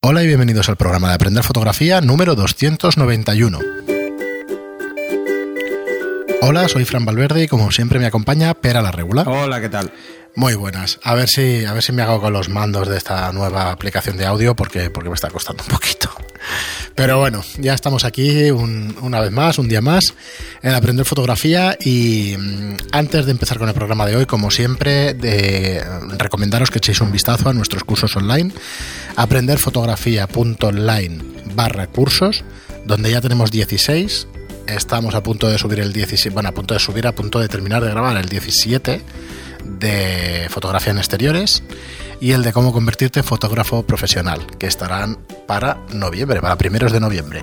Hola y bienvenidos al programa de Aprender Fotografía número 291. Hola, soy Fran Valverde y como siempre me acompaña Pera la Regula. Hola, ¿qué tal? Muy buenas. A ver si, a ver si me hago con los mandos de esta nueva aplicación de audio porque, porque me está costando un poquito. Pero bueno, ya estamos aquí una vez más, un día más, en Aprender Fotografía y mm, antes de empezar con el programa de hoy, como siempre, de recomendaros que echéis un vistazo a nuestros cursos online, aprenderfotografía.online barra cursos, donde ya tenemos 16, estamos a punto de subir el 17, bueno, a punto de subir, a punto de terminar de grabar el 17 de fotografía en exteriores y el de cómo convertirte en fotógrafo profesional, que estarán para noviembre, para primeros de noviembre.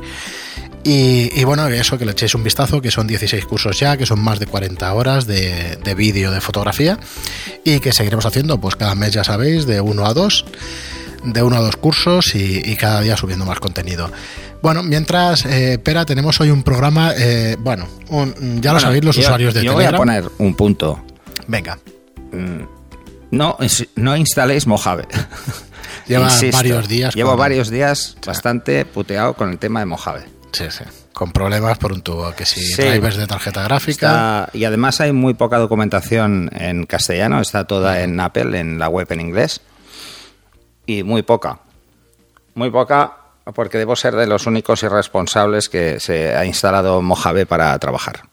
Y, bueno, eso que le echéis un vistazo, que son 16 cursos ya, que son más de 40 horas de, vídeo de fotografía y que seguiremos haciendo, pues cada mes ya sabéis, de uno a dos, de uno a dos cursos y, cada día subiendo más contenido. Bueno, mientras, eh, Pera, tenemos hoy un programa, eh, bueno, ya lo sabéis los usuarios de yo Telegram. voy a poner un punto. Venga. Mm, no, no instaléis Mojave. Lleva varios días. Llevo varios días bastante puteado con el tema de Mojave. Sí, sí. Con problemas por un tubo, que si drivers de tarjeta gráfica. y además hay muy poca documentación en castellano, está toda en Apple, en la web en inglés. Y muy poca. Muy poca porque debo ser de los únicos irresponsables que se ha instalado Mojave para trabajar.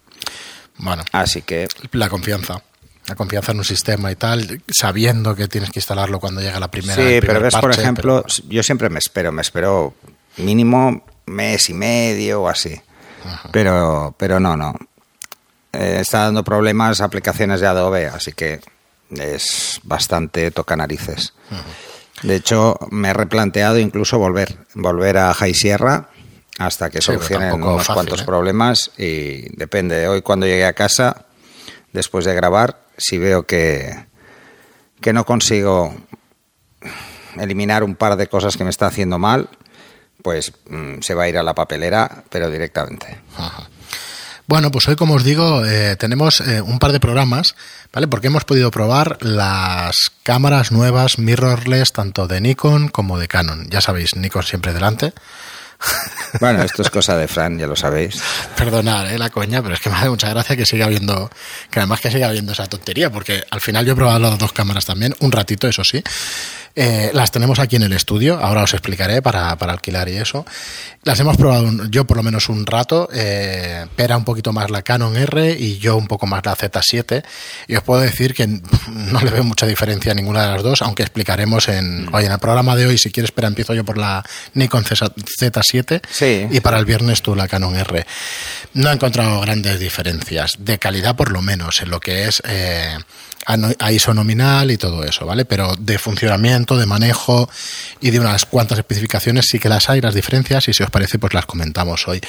Bueno. Así que. La confianza la confianza en un sistema y tal, sabiendo que tienes que instalarlo cuando llega la primera. Sí, pero ves, por ejemplo, yo siempre me espero, me espero mínimo mes y medio o así. Pero, pero no, no. Eh, está dando problemas aplicaciones de Adobe, así que es bastante toca narices. De hecho, me he replanteado incluso volver, volver a High Sierra hasta que solucionen unos cuantos ¿eh? problemas y depende. de Hoy cuando llegue a casa, después de grabar, si veo que, que no consigo eliminar un par de cosas que me está haciendo mal, pues mm, se va a ir a la papelera, pero directamente. Bueno, pues hoy, como os digo, eh, tenemos eh, un par de programas, ¿vale? Porque hemos podido probar las cámaras nuevas mirrorless, tanto de Nikon como de Canon. Ya sabéis, Nikon siempre delante. Bueno, esto es cosa de Fran, ya lo sabéis. Perdonad eh, la coña, pero es que me hace mucha gracia que siga habiendo, que además que siga habiendo esa tontería, porque al final yo he probado las dos cámaras también, un ratito, eso sí. Eh, las tenemos aquí en el estudio, ahora os explicaré para, para, alquilar y eso. Las hemos probado yo por lo menos un rato, eh, Pera un poquito más la Canon R y yo un poco más la Z7. Y os puedo decir que no le veo mucha diferencia a ninguna de las dos, aunque explicaremos en, hoy en el programa de hoy, si quieres, Pera, empiezo yo por la Nikon Z7 sí. y para el viernes tú la Canon R. No he encontrado grandes diferencias, de calidad por lo menos, en lo que es... Eh, a ISO nominal y todo eso, ¿vale? Pero de funcionamiento, de manejo y de unas cuantas especificaciones sí que las hay, las diferencias, y si os parece, pues las comentamos hoy.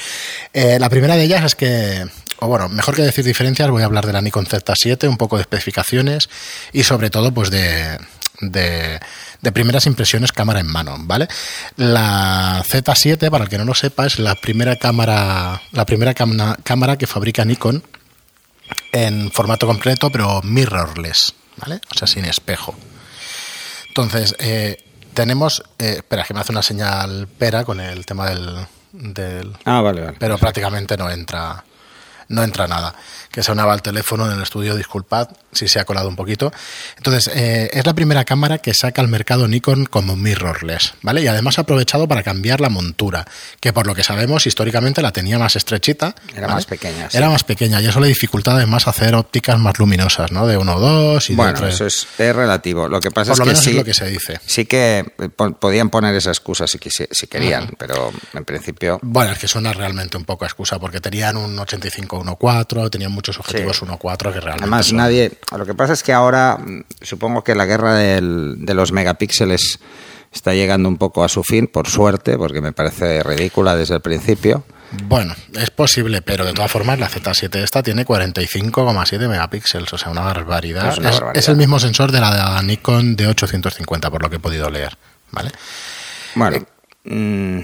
Eh, la primera de ellas es que, o bueno, mejor que decir diferencias, voy a hablar de la Nikon Z7, un poco de especificaciones y sobre todo, pues de, de, de, primeras impresiones cámara en mano, ¿vale? La Z7, para el que no lo sepa, es la primera cámara, la primera cámara que fabrica Nikon en formato completo, pero mirrorless, ¿vale? O sea, sin espejo. Entonces, eh, tenemos. Eh, espera, que me hace una señal pera con el tema del. del ah, vale, vale. Pero prácticamente no entra. No entra nada que sonaba el teléfono en el estudio, disculpad si se ha colado un poquito. Entonces, eh, es la primera cámara que saca al mercado Nikon como mirrorless, ¿vale? Y además ha aprovechado para cambiar la montura, que por lo que sabemos históricamente la tenía más estrechita. Era más pequeña. Era más pequeña y eso le dificultaba además hacer ópticas más luminosas, ¿no? De 1 o 2 y bueno, eso es, relativo. Lo que pasa es que sí, es lo que se dice. Sí que eh, podían poner esa excusa si, si querían, pero en principio... Bueno, es que suena realmente un poco excusa porque tenían un 85-1.4, tenían mucho muchos objetivos 1.4 que realmente. Además, nadie. Lo que pasa es que ahora mm, supongo que la guerra de los megapíxeles está llegando un poco a su fin, por suerte, porque me parece ridícula desde el principio. Bueno, es posible, pero de todas formas la Z7 esta tiene 45,7 megapíxeles, o sea, una barbaridad. Es, el mismo sensor de la de Nikon de 850, por lo que he podido leer, ¿vale? Bueno, mm,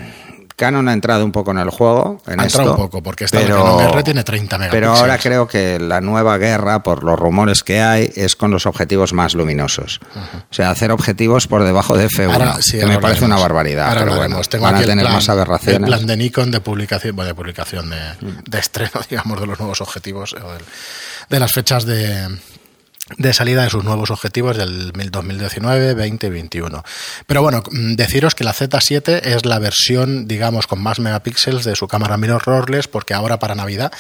Canon ha entrado un poco en el juego. En ha esto, entrado un poco, porque esta pero, Canon R tiene 30 megapíxeles. Pero ahora creo que la nueva guerra, por los rumores que hay, es con los objetivos más luminosos. -huh. O sea, hacer objetivos por debajo de F1, ahora, sí, que me parece una barbaridad. Ahora pero bueno, Tengo van a tener plan, más aberraciones. El plan de Nikon de publicación, bueno, de publicación, de, de estreno, digamos, de los nuevos objetivos, de, de las fechas de, de salida de sus nuevos objetivos del 2019, 20 y 21. Pero bueno, deciros que la Z7 es la versión, digamos, con más megapíxeles de su cámara mirrorless, porque ahora para Navidad,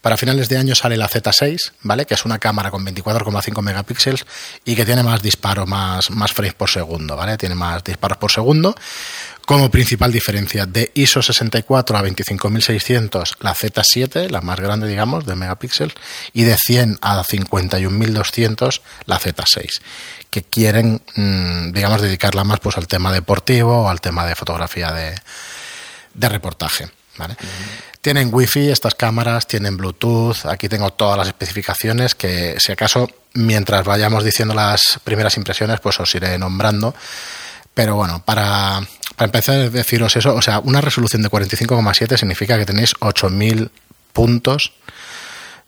para finales de año sale la Z6, ¿vale? Que es una cámara con 24,5 megapíxeles y que tiene más disparo, más, más frames por segundo, ¿vale? Tiene más disparos por segundo. Como principal diferencia de ISO 64 a 25600 la Z7, la más grande digamos de megapíxeles, y de 100 a 51200 la Z6, que quieren mmm, digamos dedicarla más pues al tema deportivo o al tema de fotografía de, de reportaje. ¿vale? Uh -huh. Tienen wifi estas cámaras, tienen Bluetooth, aquí tengo todas las especificaciones que si acaso mientras vayamos diciendo las primeras impresiones pues os iré nombrando. Pero bueno, para, para empezar a deciros eso, o sea, una resolución de 45,7 significa que tenéis 8000 puntos,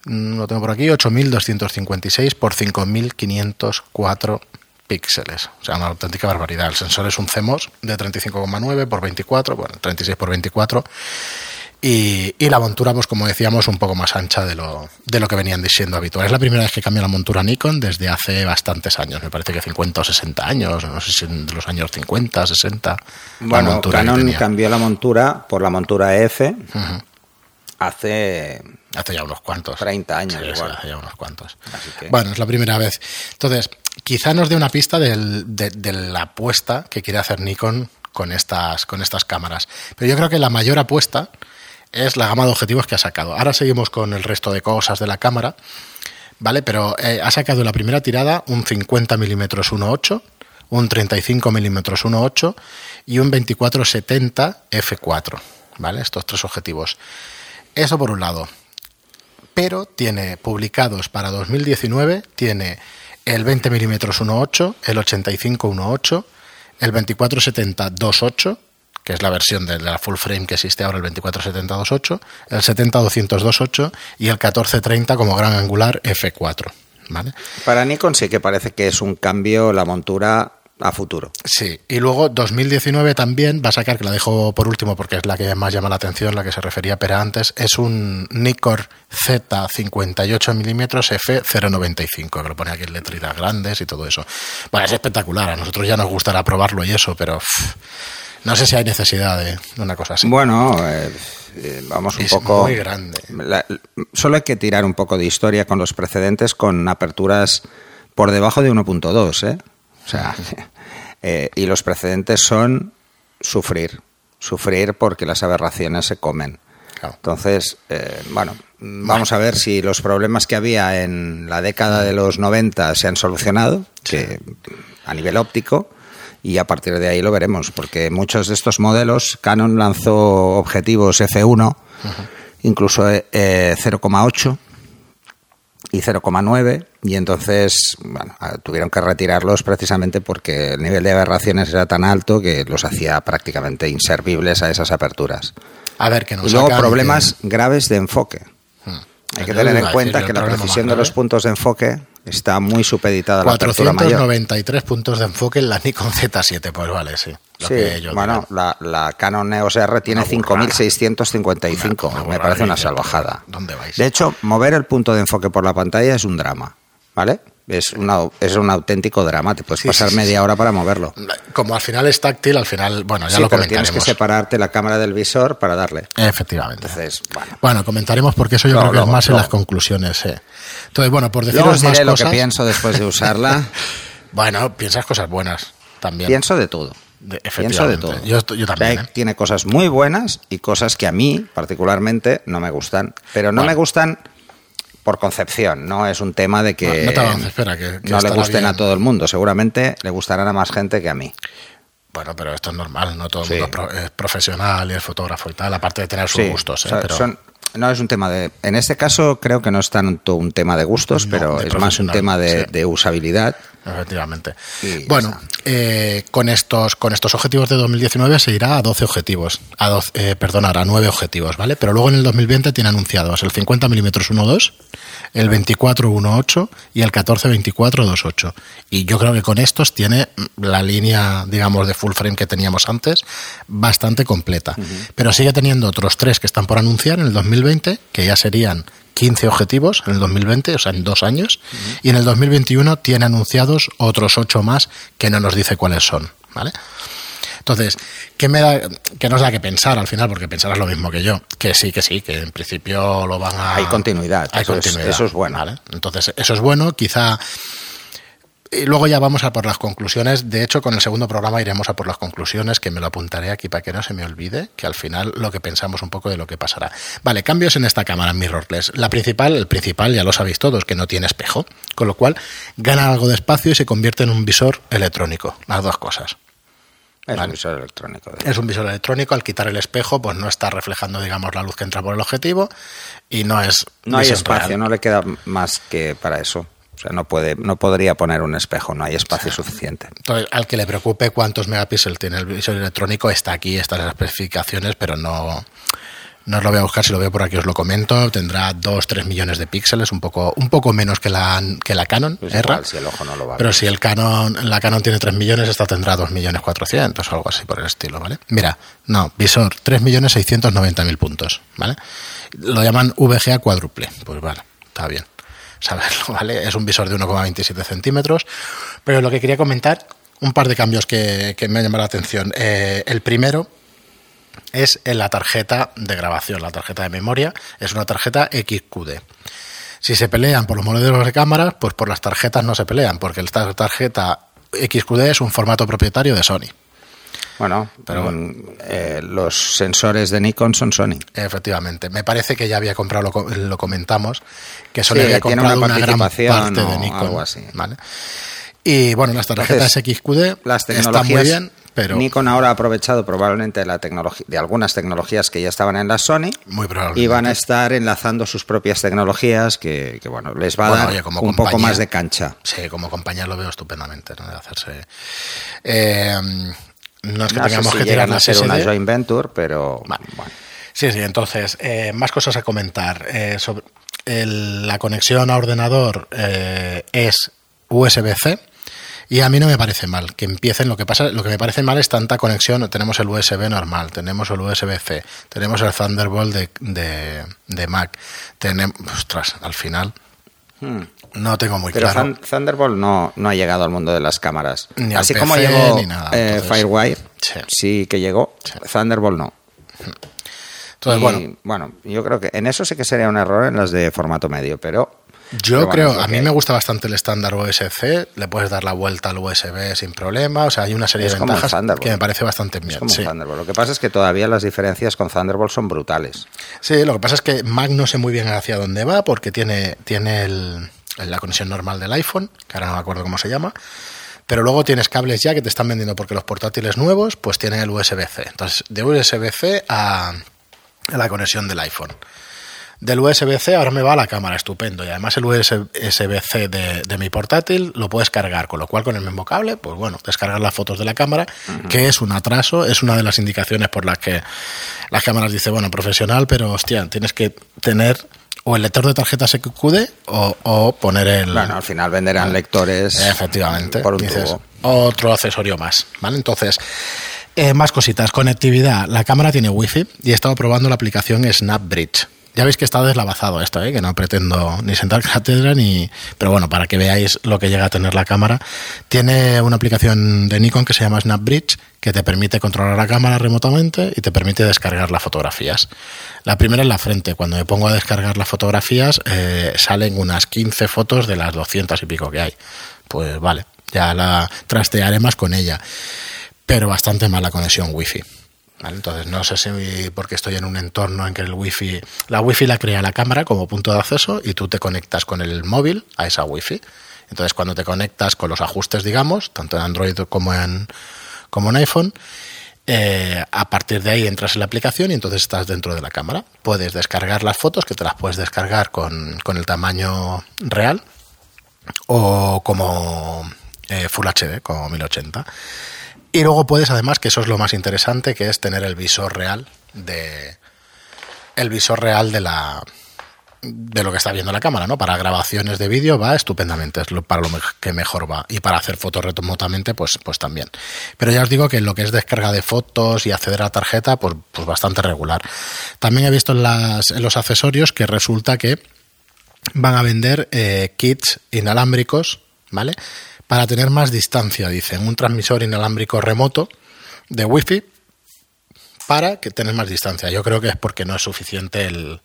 mm, lo tengo por aquí, 8256 por 5504 píxeles. O sea, una auténtica barbaridad. El sensor es un CMOS de 35,9 por 24, bueno, 36 por 24. Y, y, la montura, pues como decíamos, un poco más ancha de lo, de lo que venían diciendo habitual. Es la primera vez que cambia la montura Nikon desde hace bastantes años, me parece que 50 o 60 años, no sé si de los años 50, 60. Bueno, Canon cambió la montura por la montura EF uh -huh. hace... Hace ya unos cuantos. 30 años sí, igual. Hace ya unos cuantos. Que... Bueno, es la primera vez. Entonces, quizá nos dé una pista del, de, de la apuesta que quiere hacer Nikon con estas, con estas cámaras. Pero yo creo que la mayor apuesta es la gama de objetivos que ha sacado. Ahora seguimos con el resto de cosas de la cámara, ¿vale? Pero eh, ha sacado en la primera tirada un 50 mm 1.8, un 35 mm 1.8 y un 2470 f4, ¿vale? Estos tres objetivos. Eso por un lado. Pero tiene publicados para 2019, tiene el 20 mm 1.8, el 85 1.8, el 2470 2.8, que es la versión de la full frame que existe ahora, el 2470-28, el 70-200-28 y el 1430 como gran angular F4. ¿vale? Para Nikon sí que parece que es un cambio la montura a futuro. Sí, y luego 2019 también va a sacar, que la dejo por último porque es la que más llama la atención, la que se refería Pera antes, es un Nikon Z 58 mm F095, que lo pone aquí en letritas grandes y todo eso. Bueno, es espectacular, a nosotros ya nos gustará probarlo y eso, pero... Pff, no sé si hay necesidad de una cosa así. Bueno, eh, eh, vamos un es poco. Muy grande. La, solo hay que tirar un poco de historia con los precedentes con aperturas por debajo de 1.2, ¿eh? O sea, eh, y los precedentes son sufrir, sufrir porque las aberraciones se comen. Claro. Entonces, eh, bueno, vamos a ver si los problemas que había en la década de los 90 se han solucionado, que a nivel óptico y a partir de ahí lo veremos, porque muchos de estos modelos, Canon lanzó objetivos F1, uh -huh. incluso eh, 0,8 y 0,9, y entonces bueno, tuvieron que retirarlos precisamente porque el nivel de aberraciones era tan alto que los hacía prácticamente inservibles a esas aperturas. A ver, que nos y luego problemas graves de enfoque. Hmm. Hay que tener en cuenta que la precisión de los puntos de enfoque está muy supeditada a la 493 puntos de enfoque en la Nikon Z7, pues vale, sí. Sí, bueno, la, la, Canon EOS R tiene 5.655, me parece una salvajada. ¿Dónde vais? De hecho, mover el punto de enfoque por la pantalla es un drama, ¿vale? Es, una, es un auténtico drama, te puedes sí, pasar sí, media hora para moverlo. Como al final es táctil, al final, bueno, ya lo pero comentaremos. tienes que separarte la cámara del visor para darle. Efectivamente. Entonces, bueno. Bueno, comentaremos porque eso yo No, creo que es más en las conclusiones. eh. Entonces, bueno, por deciros os diré más lo cosas... que pienso después de usarla. Bueno, piensas cosas buenas también. pienso de todo. De- Pienso de efectivamente. todo. Yo, también. ¿eh? Tiene cosas muy buenas y cosas que a mí, particularmente, no me gustan. Pero no Bueno. me gustan por concepción, no es un tema de que No, no te avances, espera, que- que no le gusten bien. a todo el mundo. Seguramente le gustarán a más gente que a mí. Bueno, pero esto es normal, no todo el Sí. mundo es pro- es profesional y es fotógrafo y tal, aparte de tener sus Sí, gustos. ¿eh? o sea, pero son- no es un tema de. En este caso, creo que no es tanto un tema de gustos, No, pero de es más un tema de, sí. de usabilidad. Efectivamente. Ya Bueno, eh, con estos con estos objetivos de 2019 se irá a 12 objetivos, a 12, eh, perdón, a 9 objetivos, ¿vale? Pero luego en el 2020 tiene anunciados el 50 mm 1.2, el 24 1.8 y el 14 24 2.8. Y yo creo que con estos tiene la línea, digamos, de full frame que teníamos antes bastante completa. Pero sigue teniendo otros tres que están por anunciar en el 2020, que ya serían 15 objetivos en el 2020, o sea, en dos años, y en el 2021 tiene anunciados otros ocho más que no nos dice cuáles son, ¿vale? Entonces, ¿qué, me da, qué nos da que pensar al final? Porque pensarás lo mismo que yo, que sí, que sí, que en principio lo van a... Hay continuidad, Hay eso es- continuidad. eso es bueno. ¿vale? Entonces, eso es bueno, quizá... Y luego ya vamos a por las conclusiones. De hecho, con el segundo programa iremos a por las conclusiones, que me lo apuntaré aquí para que no se me olvide, que al final lo que pensamos un poco de lo que pasará. Vale, cambios en esta cámara mirrorless. La principal, el principal ya lo sabéis todos, que no tiene espejo, con lo cual gana algo de espacio y se convierte en un visor electrónico. Las dos cosas. Es Vale. un visor electrónico. Es un visor electrónico, al quitar el espejo, pues no está reflejando, digamos, la luz que entra por el objetivo y no es. No hay espacio, real. no le queda más que para eso. O sea, no puede, no podría poner un espejo, no hay espacio suficiente. Entonces, al que le preocupe cuántos megapíxeles tiene el visor electrónico, está aquí, están las especificaciones, pero no, no os lo voy a buscar, si lo veo por aquí os lo comento. Tendrá 2-3 millones de píxeles, un poco, un poco menos que la, que la Canon, Pues igual, si el ojo no lo va a Pero si el Canon, la Canon tiene 3 millones, esta tendrá 2 millones 400 o algo así por el estilo, ¿vale? Mira, no, visor 3 millones 690 mil puntos, ¿vale? Lo llaman VGA cuádruple, pues vale, está bien saberlo, ¿vale? Es un visor de 1,27 centímetros, pero lo que quería comentar, un par de cambios que, que me han llamado la atención. Eh, el primero es en la tarjeta de grabación, la tarjeta de memoria, es una tarjeta XQD. Si se pelean por los modelos de cámaras, pues por las tarjetas no se pelean, porque esta tarjeta XQD es un formato propietario de Sony. Bueno, Pero pero los sensores de Nikon son Sony. Efectivamente, me parece que ya había comprado, lo, lo comentamos, que Sony Sí, había comprado una una, gran parte de Nikon. algo así. ¿vale? Y bueno, las tarjetas Entonces, XQD Las están muy bien, pero Nikon ahora ha aprovechado probablemente la tecnología de algunas tecnologías que ya estaban en la Sony muy probablemente. y van a estar enlazando sus propias tecnologías que, que, bueno, les va a Bueno, dar oye, como un poco más de cancha. Sí, como compañía lo veo estupendamente, ¿no? De hacerse. Eh, no es que No tengamos si que tirar a ser una SD. joint venture, pero Vale. bueno. Sí, sí, entonces, eh, más cosas a comentar. Eh, sobre el- la conexión a ordenador eh, es USB-C. Y a mí no me parece mal que empiecen. Lo que pasa, lo que me parece mal es tanta conexión. Tenemos el USB normal, tenemos el USB-C, tenemos el Thunderbolt de, de, de Mac. Tenemos, ostras, al final Hmm. no tengo muy Pero claro. Thun- Thunderbolt no, no ha llegado al mundo de las cámaras. Ni al Así PC como llegó nada, eh, entonces- Firewire, Sí. sí. que llegó. Sí. Thunderbolt no. Entonces, Y, bueno, bueno, yo creo que en eso sí que sería un error en las de formato medio, pero Yo bueno, creo, a mí me gusta bastante el estándar USB-C, le puedes dar la vuelta al USB sin problema, o sea, hay una serie Es de ventajas Thunderbolt. que me parece bastante es bien. como Sí. un Thunderbolt. Lo que pasa es que todavía las diferencias con Thunderbolt son brutales. Sí, lo que pasa es que Mac no sé muy bien hacia dónde va porque tiene, tiene el- la conexión normal del iPhone, que ahora no me acuerdo cómo se llama, pero luego tienes cables ya que te están vendiendo porque los portátiles nuevos pues tienen el USB-C. Entonces, de USB-C a la conexión del iPhone. Del USB-C ahora me va a la cámara, estupendo. Y además el USB-C de, de mi portátil lo puedes cargar, con lo cual con el mismo cable, pues bueno, descargar las fotos de la cámara, que es un atraso, es una de las indicaciones por las que las cámaras dicen, bueno, profesional, pero hostia, tienes que tener o el lector de tarjetas XQD o, o poner el... Bueno, al final venderán lectores Efectivamente. por un Dices, tubo. otro accesorio más, ¿vale? Entonces, eh, más cositas. Conectividad. La cámara tiene wifi y he estado probando la aplicación SnapBridge. Ya veis que está deslavazado esto, ¿eh? que no pretendo ni sentar cátedra ni... Pero bueno, para que veáis lo que llega a tener la cámara. Tiene una aplicación de Nikon que se llama SnapBridge que te permite controlar la cámara remotamente y te permite descargar las fotografías. La primera es la frente. Cuando me pongo a descargar las fotografías eh, salen unas 15 fotos de las 200 y pico que hay. Pues vale, ya la trastearé más con ella. Pero bastante mala conexión wifi. ¿Vale? Entonces no sé si porque estoy en un entorno en que el wifi, la wifi la crea la cámara como punto de acceso y tú te conectas con el móvil a esa wifi. Entonces cuando te conectas con los ajustes, digamos, tanto en Android como en, como en iPhone, eh, a partir de ahí entras en la aplicación y entonces estás dentro de la cámara. Puedes descargar las fotos, que te las puedes descargar con, con el tamaño real, o como eh, Full HD, como 1080. Y luego puedes, además, que eso es lo más interesante, que es tener el visor real de. El visor real de la, de lo que está viendo la cámara, ¿no? Para grabaciones de vídeo va estupendamente, es para lo que mejor va. Y para hacer fotos remotamente, pues, pues también. Pero ya os digo que lo que es descarga de fotos y acceder a la tarjeta, pues, pues bastante regular. También he visto en los accesorios que resulta que van a vender eh, kits inalámbricos, ¿vale? Para tener más distancia, dicen, un transmisor inalámbrico remoto de wifi para que tengas más distancia. Yo creo que es porque no es suficiente el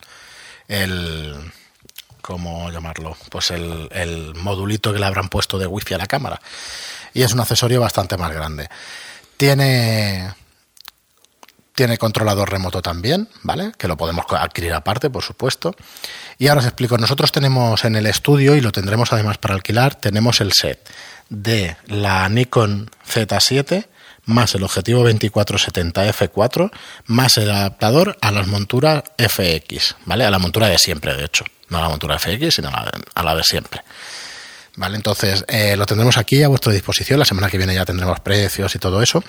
el ¿cómo llamarlo? Pues el, el, modulito que le habrán puesto de wifi a la cámara. Y es un accesorio bastante más grande. Tiene, tiene controlador remoto también, ¿vale? Que lo podemos adquirir aparte, por supuesto. Y ahora os explico, nosotros tenemos en el estudio, y lo tendremos además para alquilar, tenemos el set de la Nikon Z7 más el objetivo 2470 f4 más el adaptador a las monturas FX, ¿vale? A la montura de siempre, de hecho. No a la montura FX, sino a la de siempre. ¿Vale? Entonces, eh, lo tendremos aquí a vuestra disposición. La semana que viene ya tendremos precios y todo eso.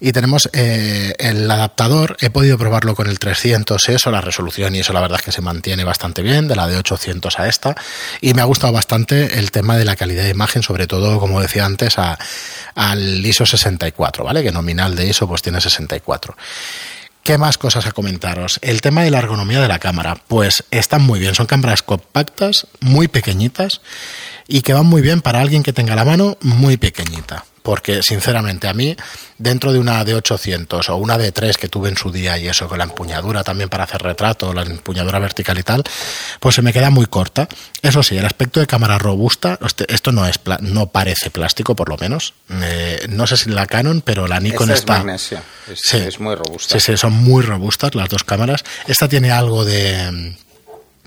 Y tenemos eh, el adaptador. He podido probarlo con el 300, eso, la resolución y eso, la verdad es que se mantiene bastante bien, de la de 800 a esta. Y me ha gustado bastante el tema de la calidad de imagen, sobre todo, como decía antes, a, al ISO 64, ¿vale? Que nominal de ISO pues tiene 64. ¿Qué más cosas a comentaros? El tema de la ergonomía de la cámara. Pues están muy bien. Son cámaras compactas, muy pequeñitas y que van muy bien para alguien que tenga la mano muy pequeñita. Porque sinceramente a mí, dentro de una de 800 o una de 3 que tuve en su día y eso, con la empuñadura también para hacer retrato, la empuñadura vertical y tal, pues se me queda muy corta. Eso sí, el aspecto de cámara robusta, esto no es no parece plástico por lo menos. Eh, no sé si la Canon, pero la Nikon está... Es, sí, es muy robusta. Sí, sí, son muy robustas las dos cámaras. Esta tiene algo de...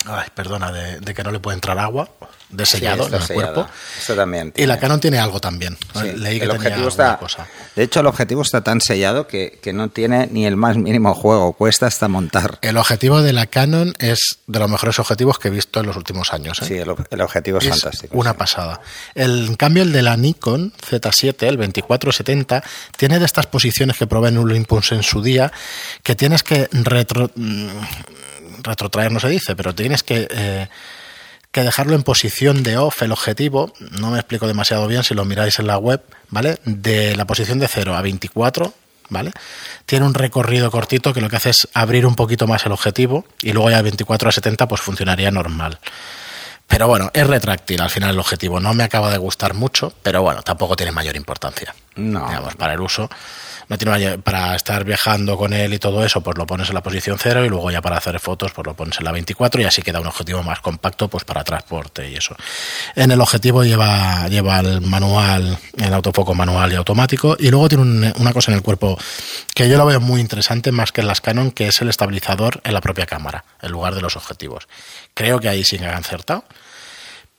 Ay, perdona, de, de que no le puede entrar agua de sellado en el cuerpo. también. Y la Canon tiene algo también. Leí que el objetivo está, cosa. De hecho, el objetivo está tan sellado que, que, no tiene ni el más mínimo juego. Cuesta hasta montar. El objetivo de la Canon es de los mejores objetivos que he visto en los últimos años. ¿eh? Sí, el, el, objetivo es, fantástico. Una pasada. El, en cambio, el de la Nikon Z7, el 2470, tiene de estas posiciones que probé en Olympus en su día, que tienes que retro, mm, retrotraer, no se dice, pero tienes que... Eh, que dejarlo en posición de off el objetivo, no me explico demasiado bien si lo miráis en la web, ¿vale? De la posición de 0 a 24, ¿vale? Tiene un recorrido cortito que lo que hace es abrir un poquito más el objetivo y luego ya de 24 a 70 pues funcionaría normal. Pero bueno, es retráctil al final el objetivo. No me acaba de gustar mucho, pero bueno, tampoco tiene mayor importancia. No. Digamos, para el uso no para estar viajando con él y todo eso, pues lo pones en la posición cero y luego ya para hacer fotos, pues lo pones en la 24 y así queda un objetivo más compacto pues para transporte y eso. En el objetivo lleva, lleva el manual, el autofoco manual y automático y luego tiene una cosa en el cuerpo que yo lo veo muy interesante más que en las Canon, que es el estabilizador en la propia cámara, en lugar de los objetivos. Creo que ahí sí que han acertado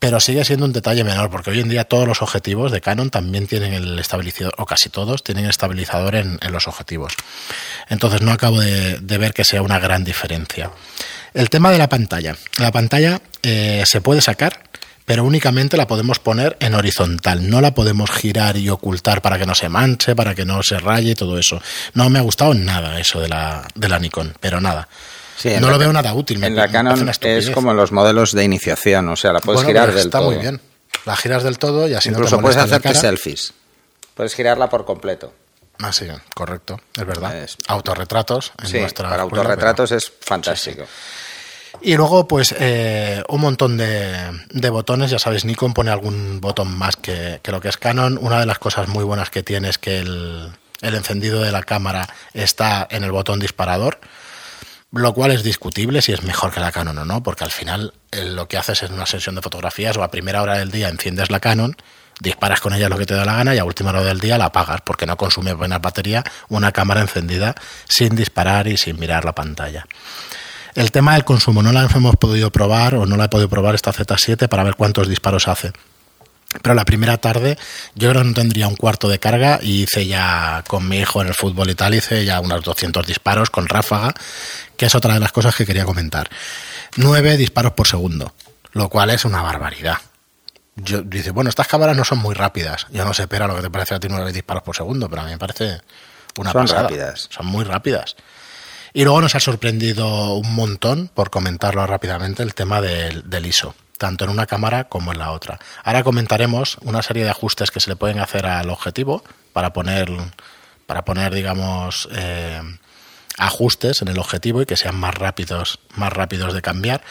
pero sigue siendo un detalle menor, porque hoy en día todos los objetivos de Canon también tienen el estabilizador, o casi todos tienen estabilizador en, los objetivos. Entonces no acabo de, ver que sea una gran diferencia. El tema de la pantalla. La pantalla eh, se puede sacar, pero únicamente la podemos poner en horizontal. No la podemos girar y ocultar para que no se manche, para que no se raye y todo eso. No me ha gustado nada eso de la, de la Nikon, pero nada no lo veo nada útil. en la Canon es como los modelos de iniciación, o sea, la puedes girar del está todo. Está muy bien. La giras del todo y así Incluso no puedes hacerte selfies. Puedes girarla por completo. Ah, sí, correcto, es verdad. Autorretratos. En sí, para autorretratos es fantástico. Y luego, pues, eh, un montón de, de, botones. Ya sabéis, Nikon pone algún botón más que, que, lo que es Canon. Una de las cosas muy buenas que tiene es que el, el encendido de la cámara está en el botón disparador lo cual es discutible si es mejor que la Canon o no, porque al final eh, lo que haces es una sesión de fotografías o a primera hora del día enciendes la Canon, disparas con ella lo que te da la gana y a última hora del día la apagas porque no consume buena batería una cámara encendida sin disparar y sin mirar la pantalla. El tema del consumo no la hemos podido probar o no la he podido probar esta Z7 para ver cuántos disparos hace. Pero la primera tarde yo creo que no tendría un cuarto de carga y hice ya con mi hijo en el fútbol y tal, hice ya unos 200 disparos con ráfaga, que es otra de las cosas que quería comentar. Nueve disparos por segundo, lo cual es una barbaridad. yo dice, bueno, estas cámaras no son muy rápidas. Yo no sé, espera lo que te parece a ti nueve disparos por segundo, pero a mí me parece una Son pasada. rápidas. Son muy rápidas. Y luego nos ha sorprendido un montón, por comentarlo rápidamente, el tema del, del ISO, tanto en una cámara como en la otra. Ahora comentaremos una serie de ajustes que se le pueden hacer al objetivo para poner, para poner digamos, eh, ajustes en el objetivo y que sean más rápidos, más rápidos de cambiar.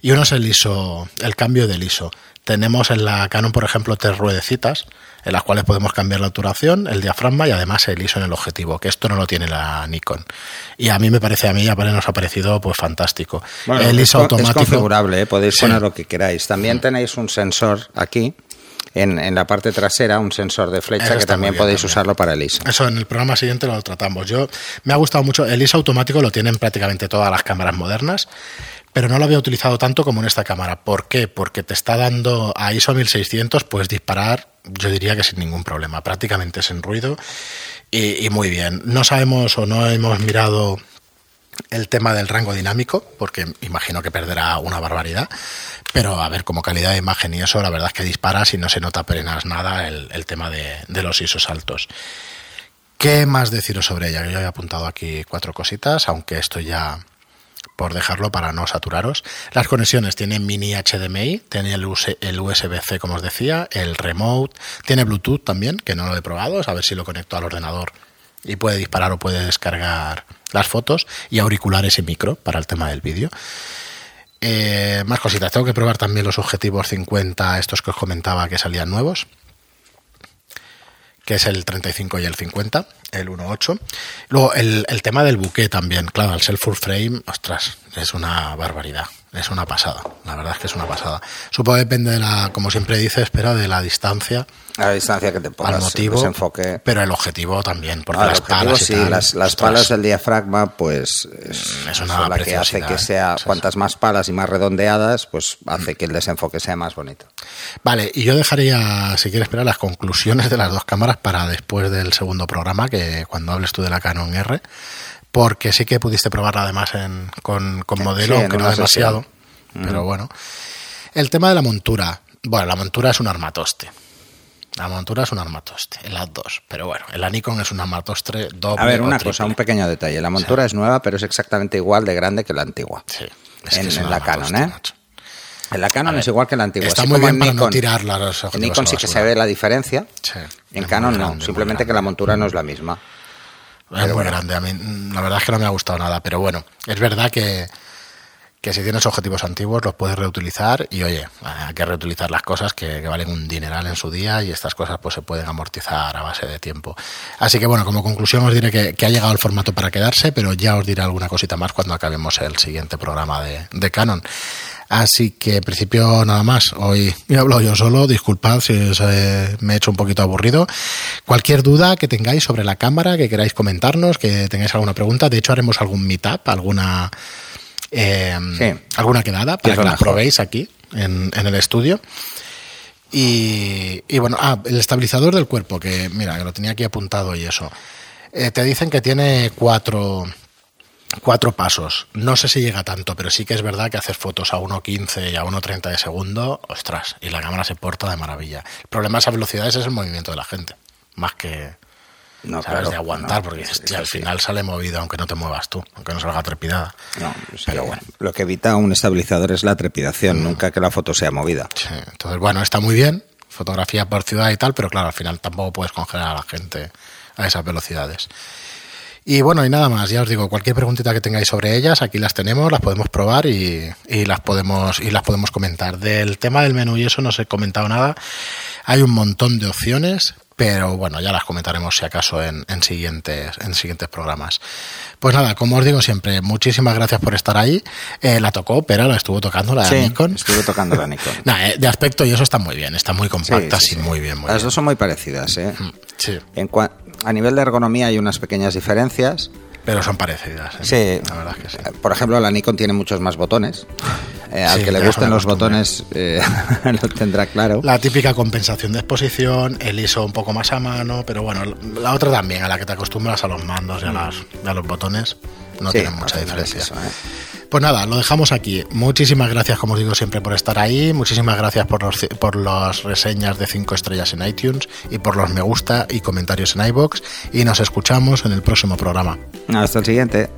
Y uno es el ISO, el cambio del ISO. Tenemos en la Canon, por ejemplo, tres ruedecitas en las cuales podemos cambiar la obturación, el diafragma y además el ISO en el objetivo, que esto no lo tiene la Nikon. Y a mí me parece, a mí ya nos ha parecido pues fantástico. Bueno, el ISO co- automático. es configurable, ¿eh? podéis Sí. poner lo que queráis. También tenéis un sensor aquí, en, en la parte trasera, un sensor de flecha Eso que también bien podéis también. usarlo para el ISO. Eso en el programa siguiente lo tratamos. Yo me ha gustado mucho. El ISO automático lo tienen prácticamente todas las cámaras modernas, pero no lo había utilizado tanto como en esta cámara. ¿Por qué? Porque te está dando a ISO 1600, puedes disparar, yo diría que sin ningún problema, prácticamente sin ruido y, muy bien. No sabemos o no hemos mirado el tema del rango dinámico, porque imagino que perderá una barbaridad, pero a ver, como calidad de imagen y eso, la verdad es que disparas y no se nota apenas nada el, tema de, de los ISOs altos. ¿Qué más deciros sobre ella? Yo ya he apuntado aquí cuatro cositas, aunque esto ya por dejarlo para no saturaros. Las conexiones tienen mini HDMI, tiene el, US el USB-C como os decía, el remote, tiene Bluetooth también, que no lo he probado, a ver si lo conecto al ordenador y puede disparar o puede descargar las fotos y auriculares y micro para el tema del vídeo. Eh, más cositas, tengo que probar también los objetivos 50, estos que os comentaba que salían nuevos que es el 35 y el 50, el 1.8. Luego, el, el tema del buque también, claro, el self full frame, ostras, es una barbaridad, es una pasada, la verdad es que es una pasada. Supongo que depende de la, como siempre dice, espera, de la distancia, A la distancia que te al pongas, el motivo, desenfoque. pero el objetivo también, porque Ah, las objetivo, palas y sí, tal, las, las palas del diafragma, pues es, Es una la que hace que sea, cuantas más palas y más redondeadas, pues hace que el desenfoque sea más bonito. Vale, y yo dejaría, si quieres esperar, las conclusiones de las dos cámaras para después del segundo programa, que cuando hables tú de la Canon R, porque sí que pudiste probarla además en, con, con modelo, Sí, aunque no demasiado, sesión. pero bueno. El tema de la montura, bueno, la montura es un armatoste. La montura es un armatoste, en las dos, pero bueno, en la Nikon es un armatoste doble A ver, una cosa, un pequeño detalle. La montura es nueva, pero es exactamente igual de grande que la antigua. Sí, es en- que es en un la armatoste, Canon, ¿eh? macho. En la Canon ver, es igual que la antigua. está muy bien en para no Nikon- tirar los En Nikon sí la que se ve la diferencia. Sí, En Canon no, simplemente que la montura no es la misma. Es muy grande. A mí, mm, la verdad es que no me ha gustado nada. Pero bueno, es verdad que, que si tienes objetivos antiguos los puedes reutilizar. Y oye, hay que reutilizar las cosas que, valen un dineral en su día. Y estas cosas pues se pueden amortizar a base de tiempo. Así que bueno, como conclusión os diré que, ha llegado el formato para quedarse. Pero ya os diré alguna cosita más cuando acabemos el siguiente programa de, de Canon. Así que en principio nada más. Hoy he hablado yo solo, disculpad si os, eh, me he hecho un poquito aburrido. Cualquier duda que tengáis sobre la cámara, que queráis comentarnos, que tengáis alguna pregunta, de hecho haremos algún meetup, alguna eh, Sí. alguna quedada Que para que la mejor. probéis aquí en, en el estudio. Y, y bueno, ah, el estabilizador del cuerpo, que mira, que lo tenía aquí apuntado y eso. Eh, te dicen que tiene cuatro, cuatro pasos. No sé si llega tanto, pero sí que es verdad que hacer fotos a 1.15 y a 1.30 de segundo, ostras, y la cámara se porta de maravilla. El problema de esas velocidades es el movimiento de la gente, más que No, sabes claro, de aguantar, no, porque dices, es "Tío, al final sale movido aunque no te muevas tú, aunque no salga trepidada. No, Pero bueno. Lo que evita un estabilizador es la trepidación, nunca que la foto sea movida. Sí, entonces, bueno, está muy bien, fotografía por ciudad y tal, pero claro, al final tampoco puedes congelar a la gente a esas velocidades. Y bueno, y nada más, ya os digo, cualquier preguntita que tengáis sobre ellas, aquí las tenemos, las podemos probar y, y las podemos y las podemos comentar. Del tema del menú y eso no os he comentado nada. Hay un montón de opciones, pero bueno, ya las comentaremos si acaso en, en siguientes, en siguientes programas. Pues nada, como os digo siempre, muchísimas gracias por estar ahí. Eh, la tocó, pero la estuvo tocando la Sí, Nikon. estuve tocando la Nikon. Nah, eh, de aspecto y eso está muy bien, está muy compacta, Sí, sí, sí, muy bien, muy Las bien. dos son muy parecidas, ¿eh? Sí, En cua- a nivel de ergonomía hay unas pequeñas diferencias. pero son parecidas. ¿eh? Sí. La verdad es que sí. Por ejemplo, la Nikon tiene muchos más botones. Eh, al que le gusten los pues botones eh, lo tendrá claro. La típica compensación de exposición, el ISO un poco más a mano, pero bueno, la otra también, a la que te acostumbras a los mandos y a, mm. las, a los botones, no sí, tiene mucha diferencia. ¿eh? Pues nada, lo dejamos aquí. Muchísimas gracias, como os digo siempre, por estar ahí. Muchísimas gracias por los, por las reseñas de 5 estrellas en iTunes y por los me gusta y comentarios en iBox. Y nos escuchamos en el próximo programa. Hasta el siguiente.